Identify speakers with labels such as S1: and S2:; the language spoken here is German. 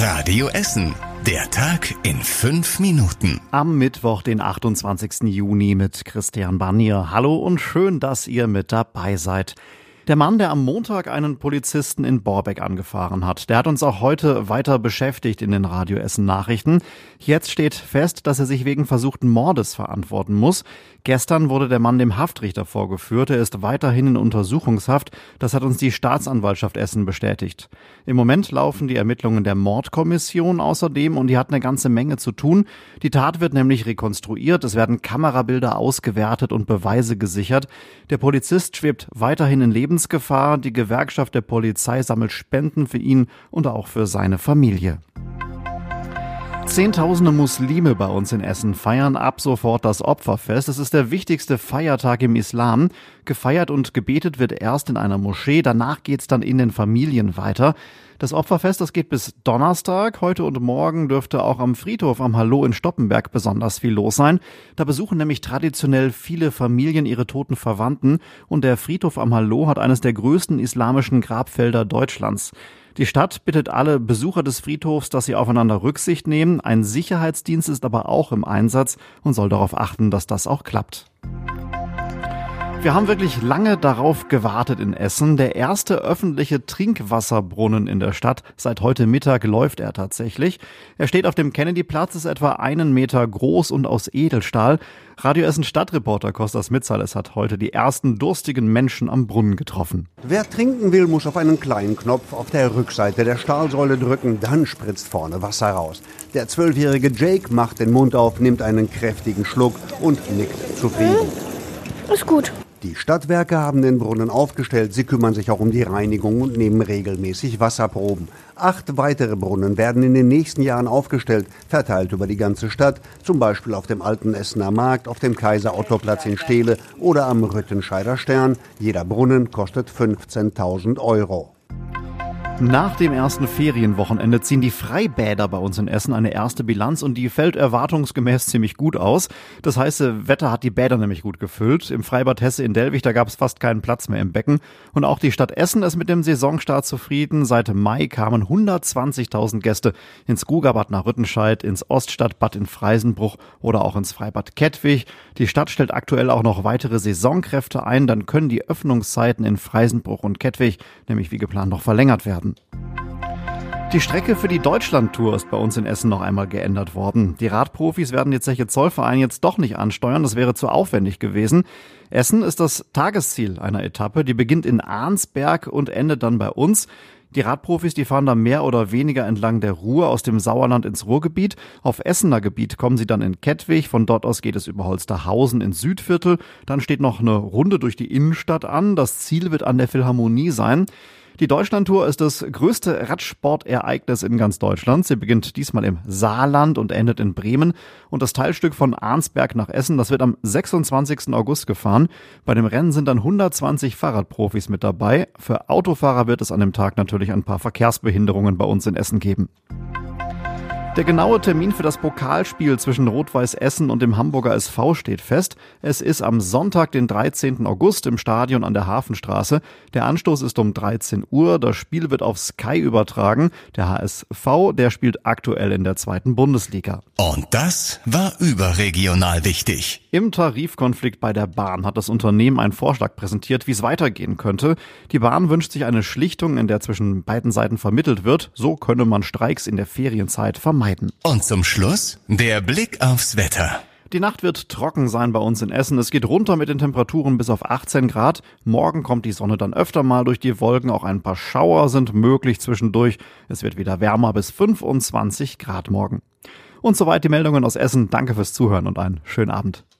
S1: Radio Essen. Der Tag in fünf Minuten.
S2: Am Mittwoch, den 28. Juni mit Christian Barnier. Hallo und schön, dass ihr mit dabei seid. Der Mann, der am Montag einen Polizisten in Borbeck angefahren hat, der hat uns auch heute weiter beschäftigt in den Radio Essen Nachrichten. Jetzt steht fest, dass er sich wegen versuchten Mordes verantworten muss. Gestern wurde der Mann dem Haftrichter vorgeführt. Er ist weiterhin in Untersuchungshaft. Das hat uns die Staatsanwaltschaft Essen bestätigt. Im Moment laufen die Ermittlungen der Mordkommission außerdem und die hat eine ganze Menge zu tun. Die Tat wird nämlich rekonstruiert. Es werden Kamerabilder ausgewertet und Beweise gesichert. Der Polizist schwebt weiterhin in Lebens Lebensgefahr. Die Gewerkschaft der Polizei sammelt Spenden für ihn und auch für seine Familie. Zehntausende Muslime bei uns in Essen feiern ab sofort das Opferfest. Es ist der wichtigste Feiertag im Islam. Gefeiert und gebetet wird erst in einer Moschee, danach geht's dann in den Familien weiter. Das Opferfest, das geht bis Donnerstag. Heute und morgen dürfte auch am Friedhof am Hallo in Stoppenberg besonders viel los sein. Da besuchen nämlich traditionell viele Familien ihre toten Verwandten und der Friedhof am Hallo hat eines der größten islamischen Grabfelder Deutschlands. Die Stadt bittet alle Besucher des Friedhofs, dass sie aufeinander Rücksicht nehmen. Ein Sicherheitsdienst ist aber auch im Einsatz und soll darauf achten, dass das auch klappt. Wir haben wirklich lange darauf gewartet in Essen. Der erste öffentliche Trinkwasserbrunnen in der Stadt. Seit heute Mittag läuft er tatsächlich. Er steht auf dem Kennedy-Platz, ist etwa einen Meter groß und aus Edelstahl. Radio Essen Stadtreporter Kostas Mitzales hat heute die ersten durstigen Menschen am Brunnen getroffen.
S3: Wer trinken will, muss auf einen kleinen Knopf auf der Rückseite der Stahlsäule drücken, dann spritzt vorne Wasser raus. Der zwölfjährige Jake macht den Mund auf, nimmt einen kräftigen Schluck und nickt zufrieden.
S4: Ist gut.
S3: Die Stadtwerke haben den Brunnen aufgestellt. Sie kümmern sich auch um die Reinigung und nehmen regelmäßig Wasserproben. Acht weitere Brunnen werden in den nächsten Jahren aufgestellt, verteilt über die ganze Stadt, zum Beispiel auf dem alten Essener Markt, auf dem Kaiser Otto Platz in Steele oder am Rüttenscheider Stern. Jeder Brunnen kostet 15.000 Euro.
S2: Nach dem ersten Ferienwochenende ziehen die Freibäder bei uns in Essen eine erste Bilanz und die fällt erwartungsgemäß ziemlich gut aus. Das heiße Wetter hat die Bäder nämlich gut gefüllt. Im Freibad Hesse in Delwig, da gab es fast keinen Platz mehr im Becken. Und auch die Stadt Essen ist mit dem Saisonstart zufrieden. Seit Mai kamen 120.000 Gäste ins Gugabad nach Rüttenscheid, ins Oststadtbad in Freisenbruch oder auch ins Freibad Kettwig. Die Stadt stellt aktuell auch noch weitere Saisonkräfte ein. Dann können die Öffnungszeiten in Freisenbruch und Kettwig nämlich wie geplant noch verlängert werden werden. Die Strecke für die Deutschlandtour ist bei uns in Essen noch einmal geändert worden. Die Radprofis werden die Zeche Zollverein jetzt doch nicht ansteuern, das wäre zu aufwendig gewesen. Essen ist das Tagesziel einer Etappe, die beginnt in Arnsberg und endet dann bei uns. Die Radprofis, die fahren da mehr oder weniger entlang der Ruhr aus dem Sauerland ins Ruhrgebiet. Auf Essener Gebiet kommen sie dann in Kettwig. Von dort aus geht es über Holsterhausen ins Südviertel. Dann steht noch eine Runde durch die Innenstadt an. Das Ziel wird an der Philharmonie sein. Die Deutschlandtour ist das größte Radsportereignis in ganz Deutschland. Sie beginnt diesmal im Saarland und endet in Bremen. Und das Teilstück von Arnsberg nach Essen, das wird am 26. August gefahren. Bei dem Rennen sind dann 120 Fahrradprofis mit dabei. Für Autofahrer wird es an dem Tag natürlich ein paar Verkehrsbehinderungen bei uns in Essen geben. Der genaue Termin für das Pokalspiel zwischen Rot-Weiß Essen und dem Hamburger SV steht fest. Es ist am Sonntag, den 13. August im Stadion an der Hafenstraße. Der Anstoß ist um 13 Uhr. Das Spiel wird auf Sky übertragen. Der HSV, der spielt aktuell in der zweiten Bundesliga.
S1: Und das war überregional wichtig.
S2: Im Tarifkonflikt bei der Bahn hat das Unternehmen einen Vorschlag präsentiert, wie es weitergehen könnte. Die Bahn wünscht sich eine Schlichtung, in der zwischen beiden Seiten vermittelt wird. So könne man Streiks in der Ferienzeit vermeiden vermeiden.
S1: Und zum Schluss der Blick aufs Wetter.
S2: Die Nacht wird trocken sein bei uns in Essen. Es geht runter mit den Temperaturen bis auf 18 Grad. Morgen kommt die Sonne dann öfter mal durch die Wolken. Auch ein paar Schauer sind möglich zwischendurch. Es wird wieder wärmer bis 25 Grad morgen. Und soweit die Meldungen aus Essen. Danke fürs Zuhören und einen schönen Abend.